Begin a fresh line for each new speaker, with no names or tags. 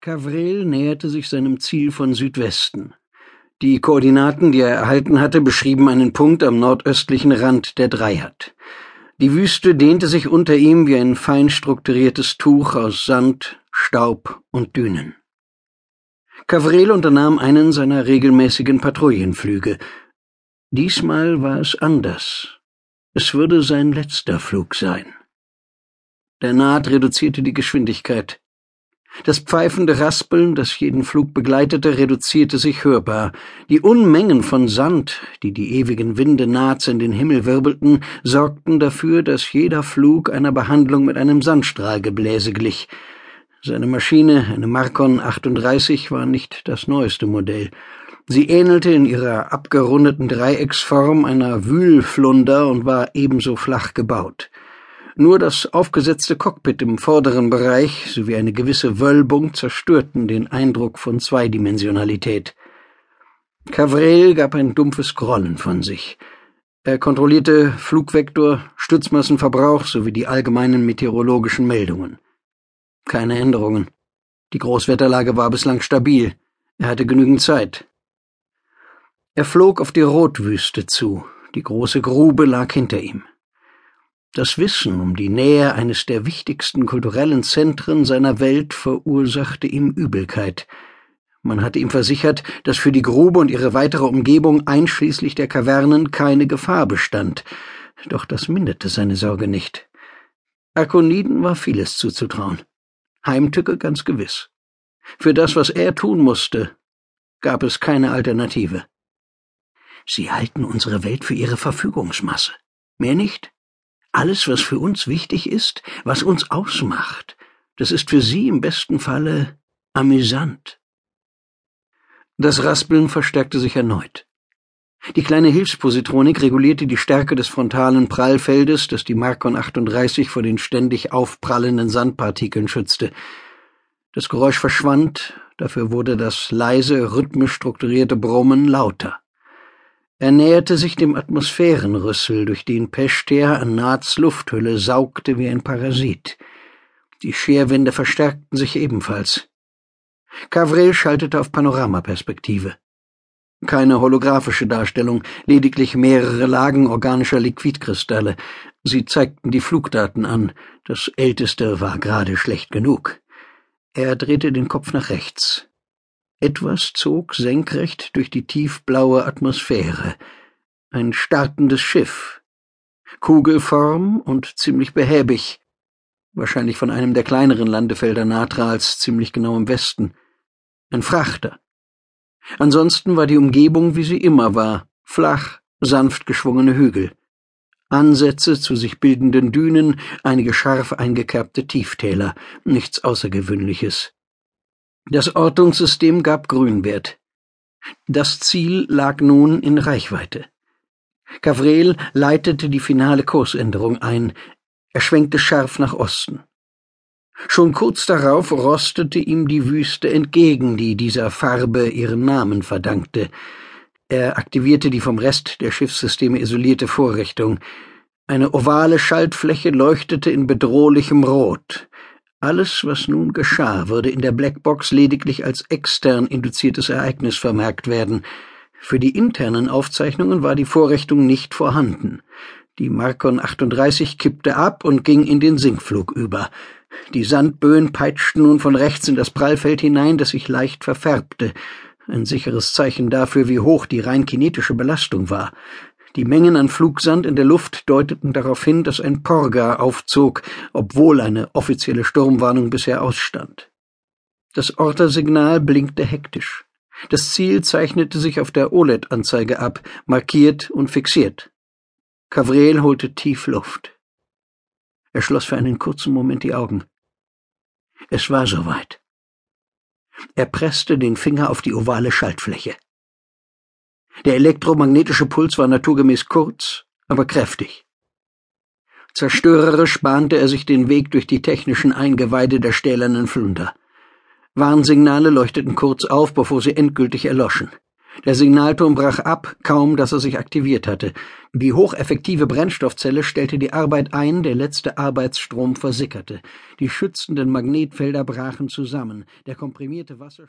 Cavrel näherte sich seinem Ziel von Südwesten. Die Koordinaten, die er erhalten hatte, beschrieben einen Punkt am nordöstlichen Rand der Dreiert. Die Wüste dehnte sich unter ihm wie ein fein strukturiertes Tuch aus Sand, Staub und Dünen. Cavrel unternahm einen seiner regelmäßigen Patrouillenflüge. Diesmal war es anders. Es würde sein letzter Flug sein. Der Naht reduzierte die Geschwindigkeit. Das pfeifende Raspeln, das jeden Flug begleitete, reduzierte sich hörbar. Die Unmengen von Sand, die die ewigen Winde nahezu in den Himmel wirbelten, sorgten dafür, dass jeder Flug einer Behandlung mit einem Sandstrahlgebläse glich. Seine Maschine, eine Marcon 38, war nicht das neueste Modell. Sie ähnelte in ihrer abgerundeten Dreiecksform einer Wühlflunder und war ebenso flach gebaut. Nur das aufgesetzte Cockpit im vorderen Bereich sowie eine gewisse Wölbung zerstörten den Eindruck von Zweidimensionalität. Cavrel gab ein dumpfes Grollen von sich. Er kontrollierte Flugvektor, Stützmassenverbrauch sowie die allgemeinen meteorologischen Meldungen. Keine Änderungen. Die Großwetterlage war bislang stabil. Er hatte genügend Zeit. Er flog auf die Rotwüste zu. Die große Grube lag hinter ihm. Das Wissen um die Nähe eines der wichtigsten kulturellen Zentren seiner Welt verursachte ihm Übelkeit. Man hatte ihm versichert, dass für die Grube und ihre weitere Umgebung einschließlich der Kavernen keine Gefahr bestand. Doch das minderte seine Sorge nicht. Akoniden war vieles zuzutrauen. Heimtücke ganz gewiss. Für das, was er tun musste, gab es keine Alternative. Sie halten unsere Welt für ihre Verfügungsmasse. Mehr nicht? Alles, was für uns wichtig ist, was uns ausmacht, das ist für Sie im besten Falle amüsant. Das Raspeln verstärkte sich erneut. Die kleine Hilfspositronik regulierte die Stärke des frontalen Prallfeldes, das die Marcon 38 vor den ständig aufprallenden Sandpartikeln schützte. Das Geräusch verschwand, dafür wurde das leise, rhythmisch strukturierte Brummen lauter. Er näherte sich dem Atmosphärenrüssel, durch den Peshter an Nats Lufthülle saugte wie ein Parasit. Die Scherwände verstärkten sich ebenfalls. Cavrel schaltete auf Panoramaperspektive. Keine holographische Darstellung, lediglich mehrere Lagen organischer Liquidkristalle. Sie zeigten die Flugdaten an. Das älteste war gerade schlecht genug. Er drehte den Kopf nach rechts. Etwas zog senkrecht durch die tiefblaue Atmosphäre. Ein startendes Schiff. Kugelform und ziemlich behäbig. Wahrscheinlich von einem der kleineren Landefelder Natrals, ziemlich genau im Westen. Ein Frachter. Ansonsten war die Umgebung, wie sie immer war, flach, sanft geschwungene Hügel. Ansätze zu sich bildenden Dünen, einige scharf eingekerbte Tieftäler, nichts Außergewöhnliches. Das Ortungssystem gab Grünwert. Das Ziel lag nun in Reichweite. Gavrel leitete die finale Kursänderung ein. Er schwenkte scharf nach Osten. Schon kurz darauf rostete ihm die Wüste entgegen, die dieser Farbe ihren Namen verdankte. Er aktivierte die vom Rest der Schiffssysteme isolierte Vorrichtung. Eine ovale Schaltfläche leuchtete in bedrohlichem Rot. Alles, was nun geschah, würde in der Blackbox lediglich als extern induziertes Ereignis vermerkt werden. Für die internen Aufzeichnungen war die Vorrichtung nicht vorhanden. Die Marcon 38 kippte ab und ging in den Sinkflug über. Die Sandböen peitschten nun von rechts in das Prallfeld hinein, das sich leicht verfärbte. Ein sicheres Zeichen dafür, wie hoch die rein kinetische Belastung war. Die Mengen an Flugsand in der Luft deuteten darauf hin, dass ein Porga aufzog, obwohl eine offizielle Sturmwarnung bisher ausstand. Das Ortersignal blinkte hektisch. Das Ziel zeichnete sich auf der OLED-Anzeige ab, markiert und fixiert. Cavrel holte tief Luft. Er schloss für einen kurzen Moment die Augen. Es war soweit. Er presste den Finger auf die ovale Schaltfläche. Der elektromagnetische Puls war naturgemäß kurz, aber kräftig. Zerstörerisch bahnte er sich den Weg durch die technischen Eingeweide der stählernen Flunder. Warnsignale leuchteten kurz auf, bevor sie endgültig erloschen. Der Signalturm brach ab, kaum dass er sich aktiviert hatte. Die hocheffektive Brennstoffzelle stellte die Arbeit ein, der letzte Arbeitsstrom versickerte. Die schützenden Magnetfelder brachen zusammen. Der komprimierte Wasserstoff